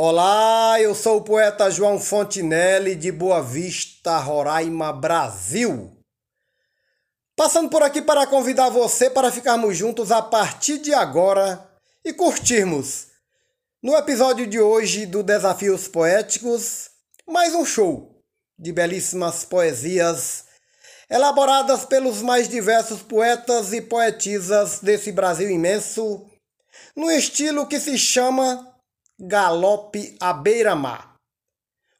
Olá, eu sou o poeta João Fontinelli de Boa Vista, Roraima, Brasil. Passando por aqui para convidar você para ficarmos juntos a partir de agora e curtirmos, no episódio de hoje do Desafios Poéticos, mais um show de belíssimas poesias elaboradas pelos mais diversos poetas e poetisas desse Brasil imenso, no estilo que se chama Galope à beira-mar.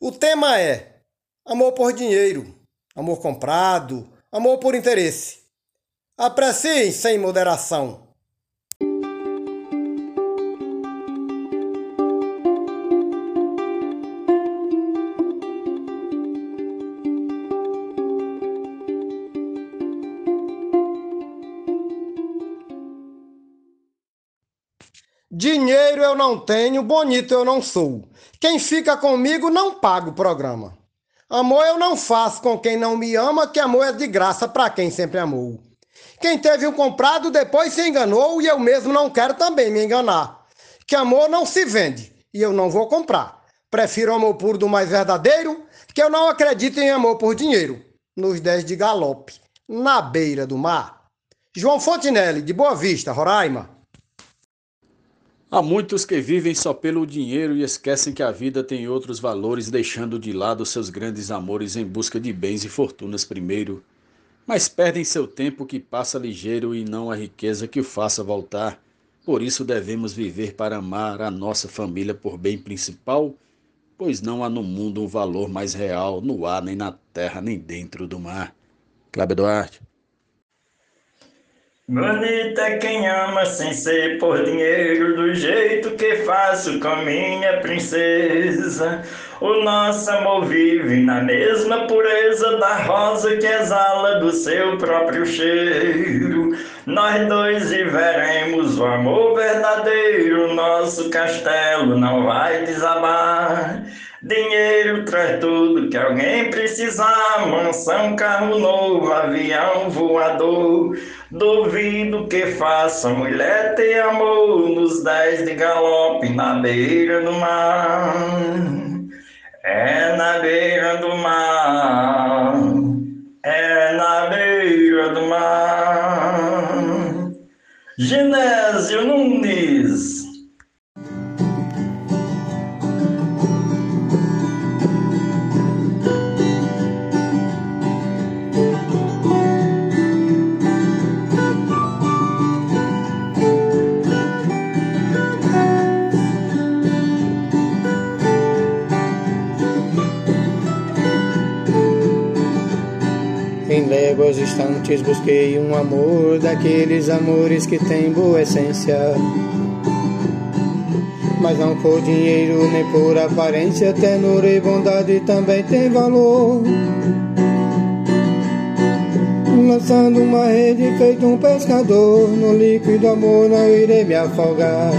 O tema é amor por dinheiro, amor comprado, amor por interesse. Apreciem sem moderação. Dinheiro eu não tenho, bonito eu não sou. Quem fica comigo não paga o programa. Amor eu não faço com quem não me ama, que amor é de graça para quem sempre amou. Quem teve um comprado depois se enganou e eu mesmo não quero também me enganar. Que amor não se vende e eu não vou comprar. Prefiro amor puro do mais verdadeiro, que eu não acredito em amor por dinheiro. Nos dez de galope, na beira do mar. João Fontinelli, de Boa Vista, Roraima. Há muitos que vivem só pelo dinheiro e esquecem que a vida tem outros valores, deixando de lado seus grandes amores em busca de bens e fortunas primeiro. Mas perdem seu tempo que passa ligeiro e não a riqueza que o faça voltar. Por isso devemos viver para amar a nossa família por bem principal, pois não há no mundo um valor mais real, no ar, nem na terra, nem dentro do mar. Cláudio Duarte. Bonita é quem ama sem ser por dinheiro, do jeito que faço com minha princesa. O nosso amor vive na mesma pureza da rosa que exala do seu próprio cheiro. Nós dois viveremos o amor verdadeiro, nosso castelo não vai desabar. Dinheiro traz tudo que alguém precisar: mansão, carro novo, avião voador. Duvido que faça mulher ter amor nos dez de galope na beira do mar. É na beira do mar, é na beira do mar. Genésio Nunes distantes busquei um amor daqueles amores que têm boa essência. Mas não por dinheiro nem por aparência, tenor e bondade também tem valor. Lançando uma rede feito um pescador, no líquido amor não irei me afogar.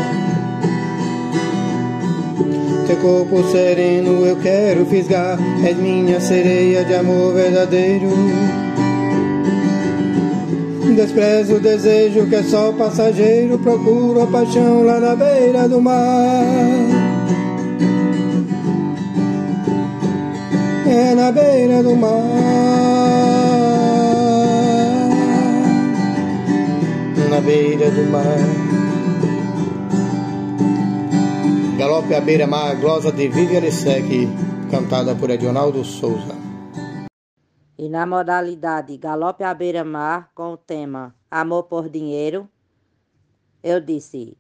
Teu corpo sereno eu quero fisgar, és minha sereia de amor verdadeiro. Desprezo o desejo que é só passageiro, procuro a paixão lá na beira do mar. É na beira do mar. Na beira do mar. Galope à beira-mar, glosa de Viviane Sec, cantada por Edionaldo Souza. E na modalidade Galope à beira-mar, com o tema Amor por Dinheiro, eu disse: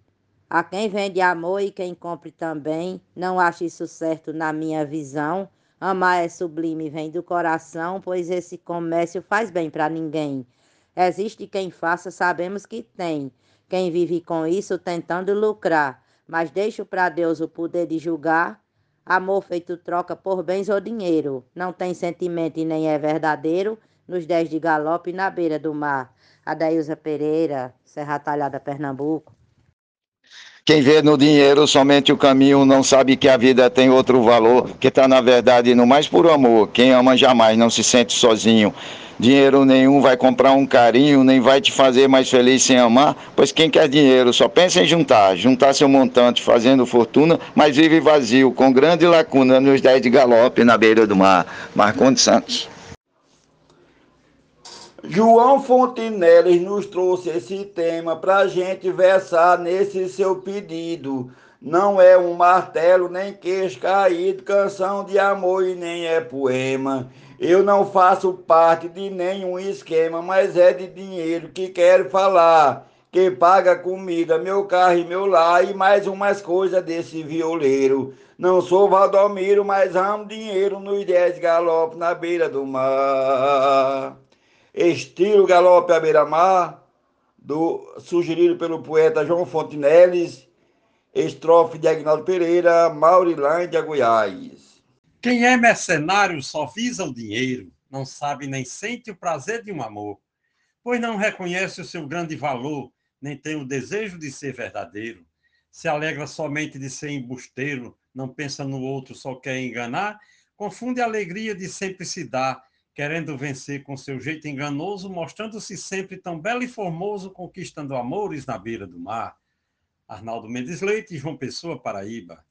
A quem vende amor e quem compre também, não acho isso certo na minha visão. Amar é sublime vem do coração, pois esse comércio faz bem para ninguém. Existe quem faça, sabemos que tem. Quem vive com isso tentando lucrar, mas deixo para Deus o poder de julgar Amor feito troca por bens ou dinheiro. Não tem sentimento e nem é verdadeiro. Nos dez de galope na beira do mar. Adailza Pereira, Serra Talhada, Pernambuco. Quem vê no dinheiro somente o caminho não sabe que a vida tem outro valor, que está na verdade no mais puro amor. Quem ama jamais não se sente sozinho. Dinheiro nenhum vai comprar um carinho, nem vai te fazer mais feliz sem amar, pois quem quer dinheiro só pensa em juntar, juntar seu montante fazendo fortuna, mas vive vazio, com grande lacuna nos dez de galope na beira do mar. Marcondes Santos. João Fontinelli nos trouxe esse tema para a gente versar nesse seu pedido. Não é um martelo, nem queixo caído, canção de amor e nem é poema. Eu não faço parte de nenhum esquema, mas é de dinheiro que quero falar. Que paga comida, meu carro e meu lar e mais umas coisas desse violeiro. Não sou Valdomiro, mas amo dinheiro nos dez galopes na beira do mar. Estilo galope à beira-mar, sugerido pelo poeta João Fontinelles Estrofe de Agnaldo Pereira, Maurilândia, Goiás. Quem é mercenário só visa o dinheiro, não sabe nem sente o prazer de um amor, pois não reconhece o seu grande valor, nem tem o desejo de ser verdadeiro. Se alegra somente de ser embusteiro, não pensa no outro, só quer enganar, confunde a alegria de sempre se dar, querendo vencer com seu jeito enganoso, mostrando-se sempre tão belo e formoso, conquistando amores na beira do mar. Arnaldo Mendes Leite, João Pessoa, Paraíba.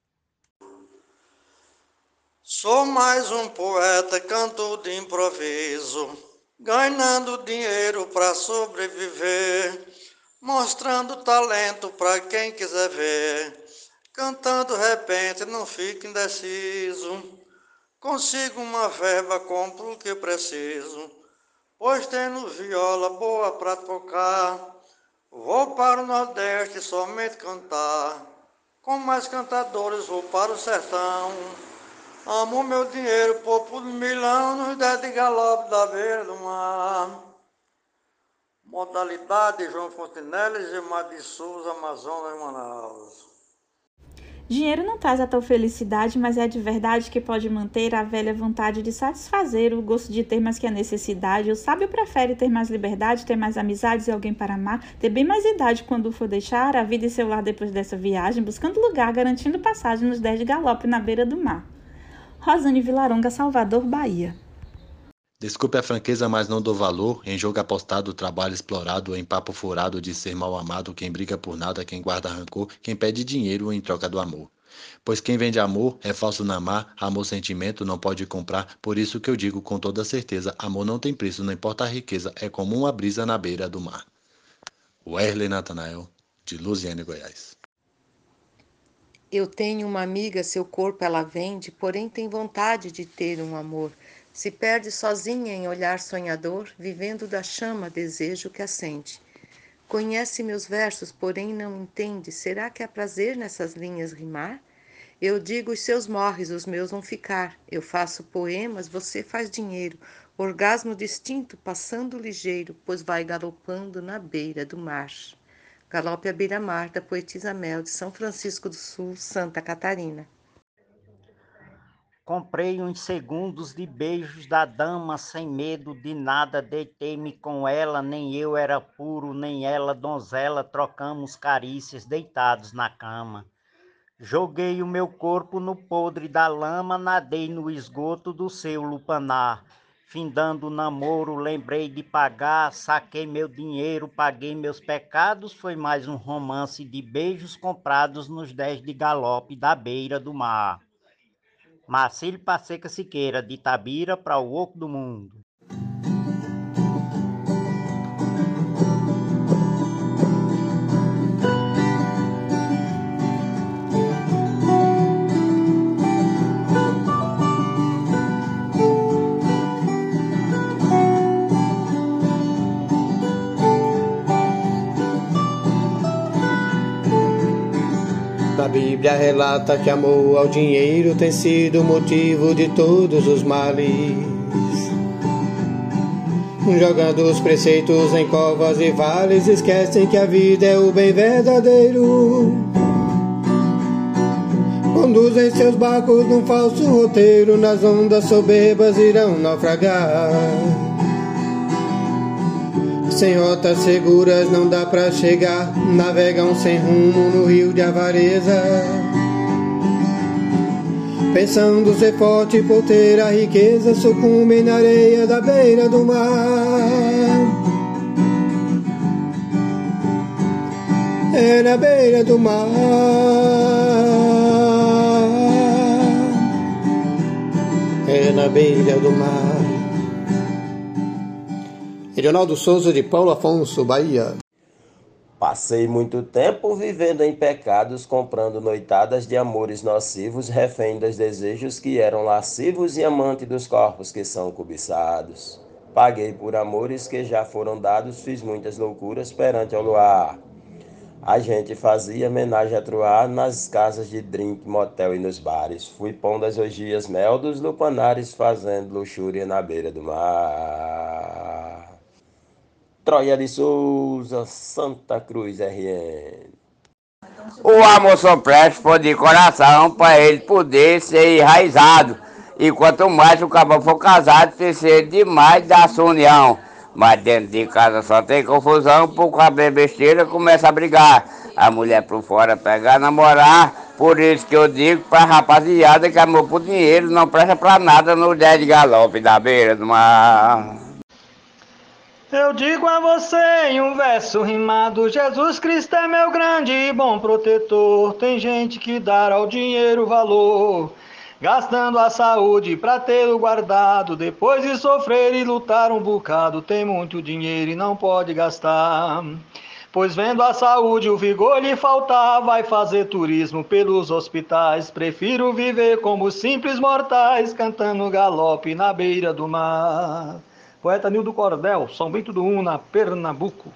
Sou mais um poeta, canto de improviso, ganhando dinheiro para sobreviver, mostrando talento para quem quiser ver, cantando repente, não fique indeciso. Consigo uma verba, compro o que preciso, pois tenho viola boa para tocar. Vou para o Nordeste somente cantar, com mais cantadores vou para o sertão. Amo meu dinheiro, povo de milão, nos dez de galope da beira do mar. Modalidade João Fontenelles e de Souza, Amazonas, Manaus. Dinheiro não traz a tal felicidade, mas é de verdade que pode manter a velha vontade de satisfazer o gosto de ter mais que a necessidade. O sábio prefere ter mais liberdade, ter mais amizades e alguém para amar, ter bem mais idade quando for deixar a vida e seu lar depois dessa viagem, buscando lugar, garantindo passagem nos dez de galope na beira do mar. Rosane Vilaronga, Salvador, Bahia. Desculpe a franqueza, mas não dou valor em jogo apostado, trabalho explorado, em papo furado de ser mal amado, quem briga por nada, quem guarda rancor, quem pede dinheiro em troca do amor. Pois quem vende amor é falso na mar, amor sentimento não pode comprar, por isso que eu digo com toda certeza, amor não tem preço, não importa a riqueza, é como uma brisa na beira do mar. Werley Natanael, de Luziane, Goiás. Eu tenho uma amiga, seu corpo ela vende, porém tem vontade de ter um amor. Se perde sozinha em olhar sonhador, vivendo da chama desejo que acende. Conhece meus versos, porém não entende. Será que há prazer nessas linhas rimar? Eu digo os seus morres, os meus vão ficar. Eu faço poemas, você faz dinheiro. Orgasmo distinto, passando ligeiro, pois vai galopando na beira do mar. Galope à beira-mar da poetisa Mel de São Francisco do Sul, Santa Catarina. Comprei uns segundos de beijos da dama sem medo de nada, deitei-me com ela, nem eu era puro, nem ela donzela, trocamos carícias deitados na cama. Joguei o meu corpo no podre da lama, nadei no esgoto do seu lupanar. Findando o namoro, lembrei de pagar, saquei meu dinheiro, paguei meus pecados. Foi mais um romance de beijos comprados nos dez de galope da beira do mar. Marcílio Passeca Siqueira, de Itabira para o Oco do Mundo. Bíblia relata que amor ao dinheiro tem sido motivo de todos os males. Jogando os preceitos em covas e vales, esquecem que a vida é o bem verdadeiro. Conduzem seus barcos num falso roteiro, nas ondas soberbas irão naufragar. Sem rotas seguras não dá pra chegar, navegam sem rumo no rio de avareza. Pensando ser forte por ter a riqueza, sucumbem na areia da beira do mar. É na beira do mar. É na beira do mar. Edionaldo Souza de Paulo Afonso, Bahia. Passei muito tempo vivendo em pecados, comprando noitadas de amores nocivos, refém dos desejos que eram lascivos e amante dos corpos que são cobiçados. Paguei por amores que já foram dados, fiz muitas loucuras perante o luar. A gente fazia homenagem a truar nas casas de drink, motel e nos bares. Fui pão das orgias mel dos lupanares, fazendo luxúria na beira do mar. Troia de Souza, Santa Cruz RN. O amor só presta de coração para ele poder ser enraizado. E quanto mais o cabal for casado, precisa demais da sua união. Mas dentro de casa só tem confusão, por causa besteira começa a brigar. A mulher por fora pegar, namorar. Por isso que eu digo pra rapaziada que amor por dinheiro não presta pra nada no 10 de galope da beira do mar. Eu digo a você em um verso rimado: Jesus Cristo é meu grande e bom protetor. Tem gente que dá ao dinheiro valor, gastando a saúde pra tê-lo guardado. Depois de sofrer e lutar um bocado, tem muito dinheiro e não pode gastar. Pois vendo a saúde, o vigor lhe faltar, vai fazer turismo pelos hospitais. Prefiro viver como simples mortais, cantando galope na beira do mar. Poeta Nildo Cordel, São Bento do Una, Pernambuco.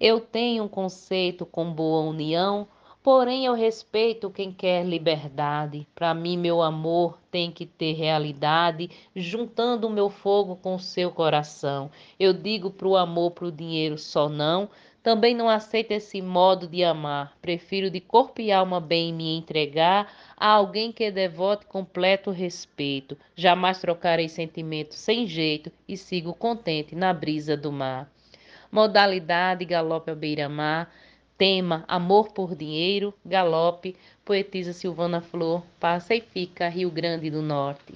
Eu tenho um conceito com boa união, porém eu respeito quem quer liberdade. Para mim, meu amor tem que ter realidade, juntando o meu fogo com o seu coração. Eu digo pro amor, pro dinheiro só não. Também não aceito esse modo de amar. Prefiro de corpo e alma bem me entregar a alguém que devote completo respeito. Jamais trocarei sentimento sem jeito e sigo contente na brisa do mar. Modalidade galope à beira-mar. Tema Amor por Dinheiro, Galope, poetisa Silvana Flor, passa e fica Rio Grande do Norte.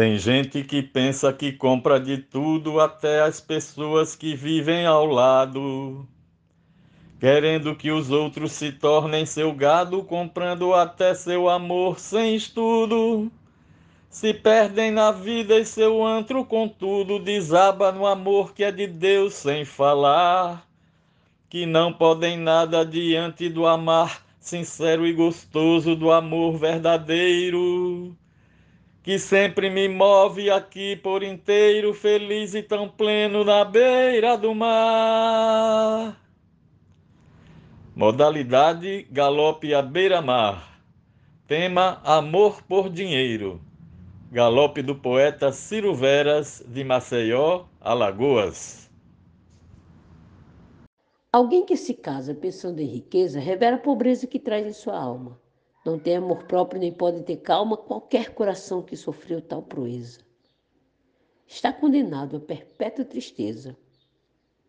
Tem gente que pensa que compra de tudo, até as pessoas que vivem ao lado. Querendo que os outros se tornem seu gado, comprando até seu amor sem estudo. Se perdem na vida e seu antro, contudo, desaba no amor que é de Deus sem falar. Que não podem nada diante do amar sincero e gostoso do amor verdadeiro que sempre me move aqui por inteiro, feliz e tão pleno na beira do mar. Modalidade galope à beira-mar. Tema Amor por Dinheiro. Galope do poeta Ciro Veras, de Maceió, Alagoas. Alguém que se casa pensando em riqueza revela a pobreza que traz em sua alma. Não tem amor próprio nem pode ter calma qualquer coração que sofreu tal proeza. Está condenado a perpétua tristeza,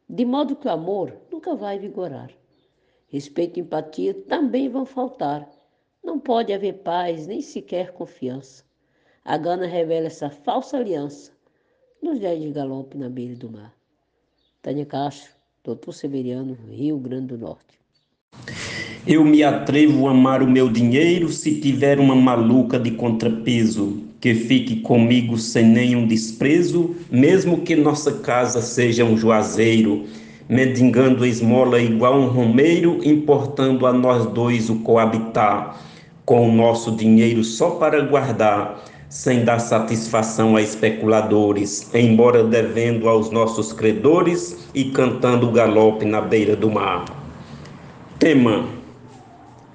de modo que o amor nunca vai vigorar. Respeito e empatia também vão faltar. Não pode haver paz, nem sequer confiança. A gana revela essa falsa aliança nos dez de galope na beira do mar. Tânia Castro, Doutor Severiano, Rio Grande do Norte. Eu me atrevo a amar o meu dinheiro se tiver uma maluca de contrapeso que fique comigo sem nenhum desprezo, mesmo que nossa casa seja um juazeiro, mendigando esmola igual um romeiro, importando a nós dois o coabitar, com o nosso dinheiro só para guardar, sem dar satisfação a especuladores, embora devendo aos nossos credores e cantando o galope na beira do mar. Tema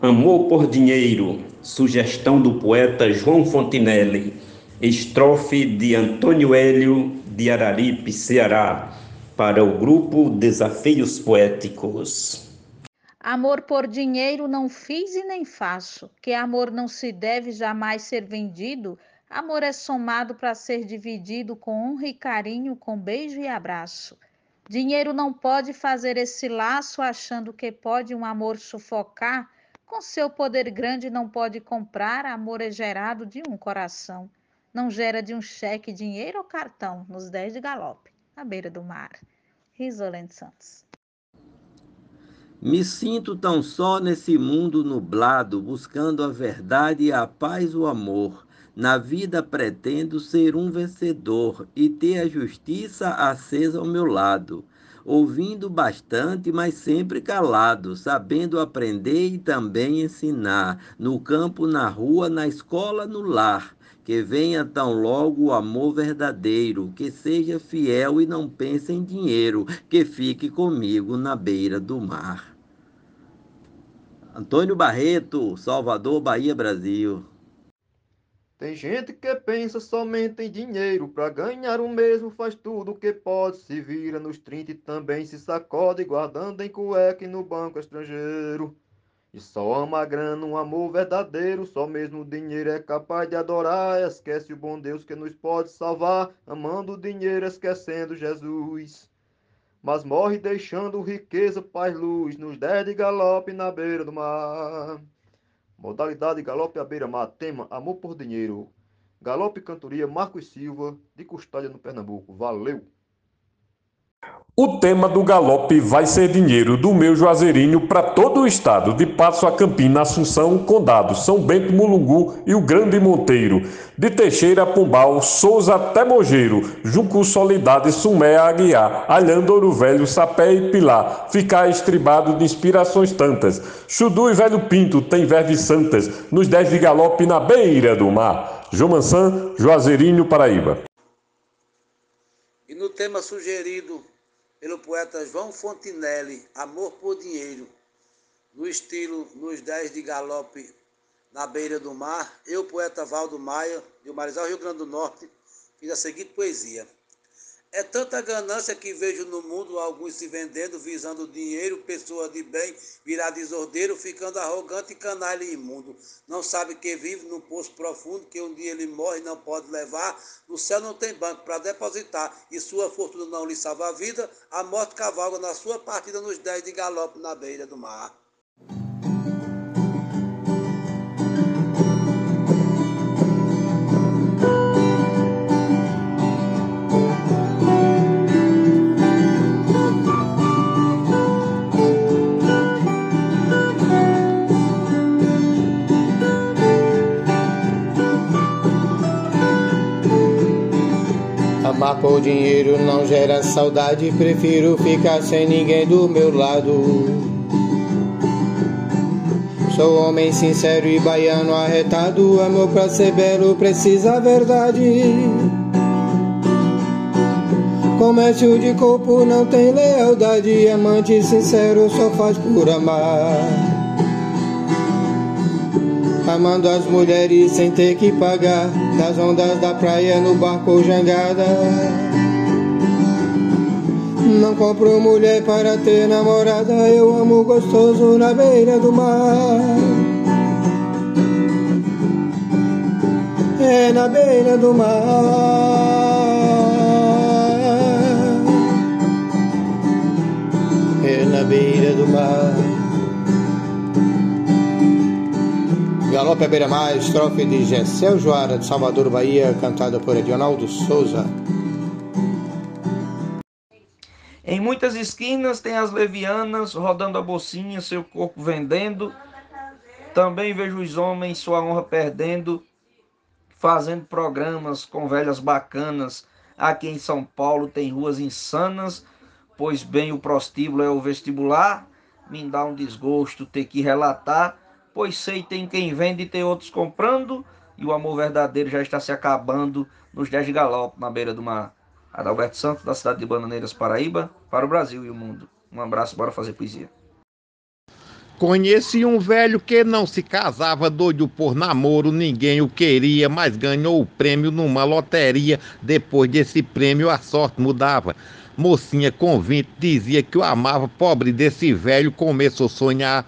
Amor por dinheiro, sugestão do poeta João Fontinelli, estrofe de Antônio Hélio de Araripe, Ceará, para o grupo Desafios Poéticos. Amor por dinheiro não fiz e nem faço, que amor não se deve jamais ser vendido, amor é somado para ser dividido com honra e carinho, com beijo e abraço. Dinheiro não pode fazer esse laço achando que pode um amor sufocar, Com seu poder grande não pode comprar, amor é gerado de um coração. Não gera de um cheque, dinheiro ou cartão, nos dez de galope, à beira do mar. Risolente Santos. Me sinto tão só nesse mundo nublado, buscando a verdade, a paz, o amor. Na vida pretendo ser um vencedor e ter a justiça acesa ao meu lado ouvindo bastante, mas sempre calado, sabendo aprender e também ensinar, no campo, na rua, na escola, no lar. Que venha tão logo o amor verdadeiro, que seja fiel e não pense em dinheiro, que fique comigo na beira do mar. Antônio Barreto, Salvador, Bahia, Brasil. Tem gente que pensa somente em dinheiro, pra ganhar o mesmo faz tudo o que pode, se vira nos 30 e também se sacode, guardando em cueca e no banco estrangeiro. E só ama a grana, um amor verdadeiro, só mesmo o dinheiro é capaz de adorar, esquece o bom Deus que nos pode salvar, amando o dinheiro, esquecendo Jesus. Mas morre deixando riqueza, paz, luz, nos dez de galope na beira do mar. Modalidade galope à beira-mar. Tema Amor por Dinheiro. Galope Cantoria Marcos Silva, de Custódia, no Pernambuco. Valeu! O tema do galope vai ser dinheiro do meu Juazeirinho para todo o estado, de Passo a Campina, Assunção, Condado, São Bento, Mulungu e o Grande Monteiro, de Teixeira a Pombal, Souza até Mogeiro, Juncu Solidade, Sumé Aguiar, Alhando Ouro Velho, Sapé e Pilar, ficar estribado de inspirações tantas. Chudu e Velho Pinto tem verves santas, nos dez de galope na beira do mar. João Mansan, Juazeirinho, Paraíba. E no tema sugerido pelo poeta João Fontinelli, Amor por Dinheiro, no estilo Nos Dez de Galope na Beira do Mar, eu, poeta Valdo Maia, de Marizal, Rio Grande do Norte, fiz a seguinte poesia. É tanta ganância que vejo no mundo alguns se vendendo, visando dinheiro, pessoa de bem, virar desordeiro, ficando arrogante e canalha imundo. Não sabe que vive num poço profundo, que um dia ele morre e não pode levar. No céu não tem banco para depositar, e sua fortuna não lhe salva a vida. A morte cavalga na sua partida nos dez de galope na beira do mar. Amar por dinheiro não gera saudade, prefiro ficar sem ninguém do meu lado. Sou homem sincero e baiano arretado, amor pra ser belo precisa verdade. Comércio de corpo não tem lealdade, amante sincero só faz por amar amando as mulheres sem ter que pagar, das ondas da praia no barco jangada. Não compro mulher para ter namorada, eu amo gostoso na beira do mar. É na beira do mar. É na beira do mar. Galope à beira-mar, estrofe de Gessel Joara, de Salvador, Bahia, cantada por Edionaldo Souza. Em muitas esquinas tem as levianas rodando a bolsinha, seu corpo vendendo. Também vejo os homens sua honra perdendo, fazendo programas com velhas bacanas. Aqui em São Paulo tem ruas insanas, pois bem o prostíbulo é o vestibular. Me dá um desgosto ter que relatar pois sei tem quem vende e tem outros comprando, e o amor verdadeiro já está se acabando nos 10 de galope na beira do mar. Adalberto Santos, da cidade de Bananeiras, Paraíba, para o Brasil e o mundo. Um abraço, bora fazer poesia. Conheci um velho que não se casava, doido por namoro, ninguém o queria, mas ganhou o prêmio numa loteria. Depois desse prêmio, a sorte mudava. Mocinha com 20 dizia que o amava, pobre desse velho começou a sonhar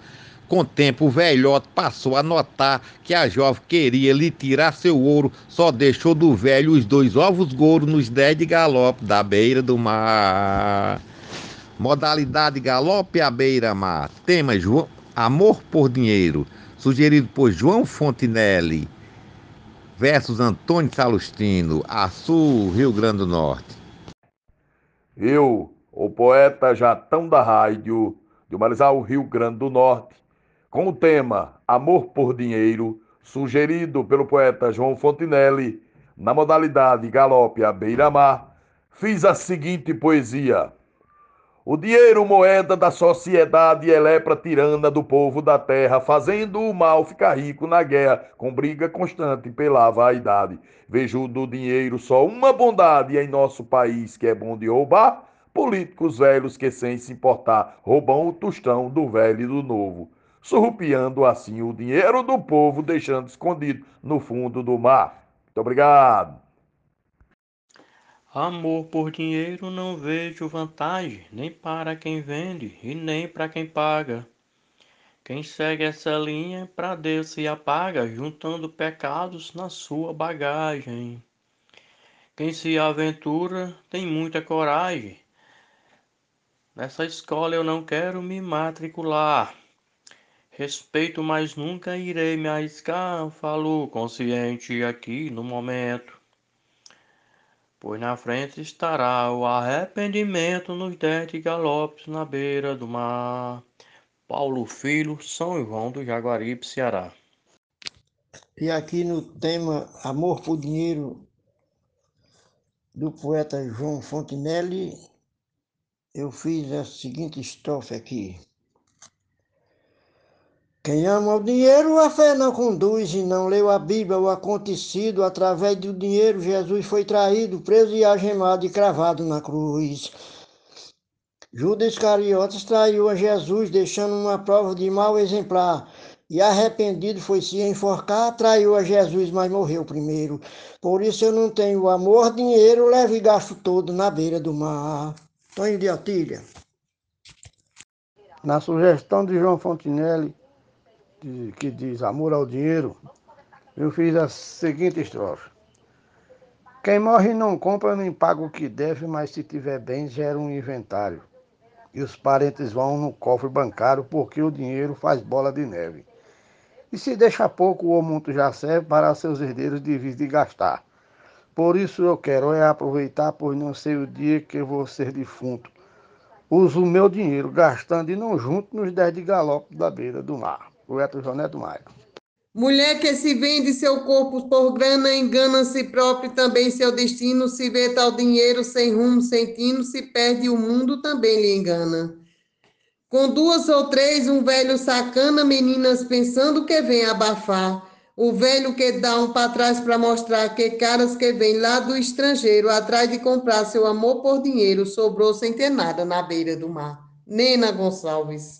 com o tempo, o velhote passou a notar que a jovem queria lhe tirar seu ouro, só deixou do velho os dois ovos gouros nos dez de galope da beira do mar. Modalidade galope à beira-mar. Tema João, Amor por Dinheiro, sugerido por João Fontinelli, versus Antônio Salustino, Açu, Rio Grande do Norte. Eu, o poeta Jatão da Rádio, de Marizal, Rio Grande do Norte, com o tema Amor por Dinheiro, sugerido pelo poeta João Fontinelli, na modalidade galope à beira-mar, fiz a seguinte poesia. O dinheiro, moeda da sociedade, é lepra tirana do povo da terra, fazendo o mal ficar rico na guerra, com briga constante pela vaidade. Vejo do dinheiro só uma bondade em nosso país, que é bom de roubar, políticos velhos que, sem se importar, roubam o tostão do velho e do novo, surrupiando assim o dinheiro do povo, deixando escondido no fundo do mar. Muito obrigado. Amor por dinheiro não vejo vantagem, nem para quem vende e nem para quem paga. Quem segue essa linha para Deus se apaga, juntando pecados na sua bagagem. Quem se aventura tem muita coragem. Nessa escola eu não quero me matricular. Respeito, mas nunca irei me arriscar. Falo consciente aqui no momento pois na frente estará o arrependimento nos dez galopes na beira do mar. Paulo Filho, São João do Jaguaribe, Ceará. E aqui no tema Amor por Dinheiro, do poeta João Fontinelli, eu fiz a seguinte estrofe aqui. Quem ama o dinheiro, a fé não conduz e não leu a Bíblia, o acontecido. Através do dinheiro, Jesus foi traído, preso e algemado e cravado na cruz. Judas Iscariotes traiu a Jesus, deixando uma prova de mau exemplar. E arrependido foi se enforcar, traiu a Jesus, mas morreu primeiro. Por isso eu não tenho amor, dinheiro, leve e gasto todo na beira do mar. Tonho de Otília. Na sugestão de João Fontinelli, que diz amor ao dinheiro, eu fiz a seguinte estrofe. Quem morre não compra nem paga o que deve, mas se tiver bem gera um inventário. E os parentes vão no cofre bancário porque o dinheiro faz bola de neve. E se deixa pouco, o muito já serve para seus herdeiros de vir de gastar. Por isso eu quero é aproveitar, pois não sei o dia que vou ser defunto. Uso o meu dinheiro gastando e não junto nos dez de galope da beira do mar poeta João Neto Maia. Mulher que se vende seu corpo por grana, engana si próprio também seu destino, se vê tal dinheiro sem rumo, sem tino, se perde o mundo também lhe engana. Com duas ou três, um velho sacana, meninas pensando que vem abafar. O velho que dá um para trás para mostrar que caras que vêm lá do estrangeiro, atrás de comprar seu amor por dinheiro, sobrou sem ter nada na beira do mar. Nena Gonçalves.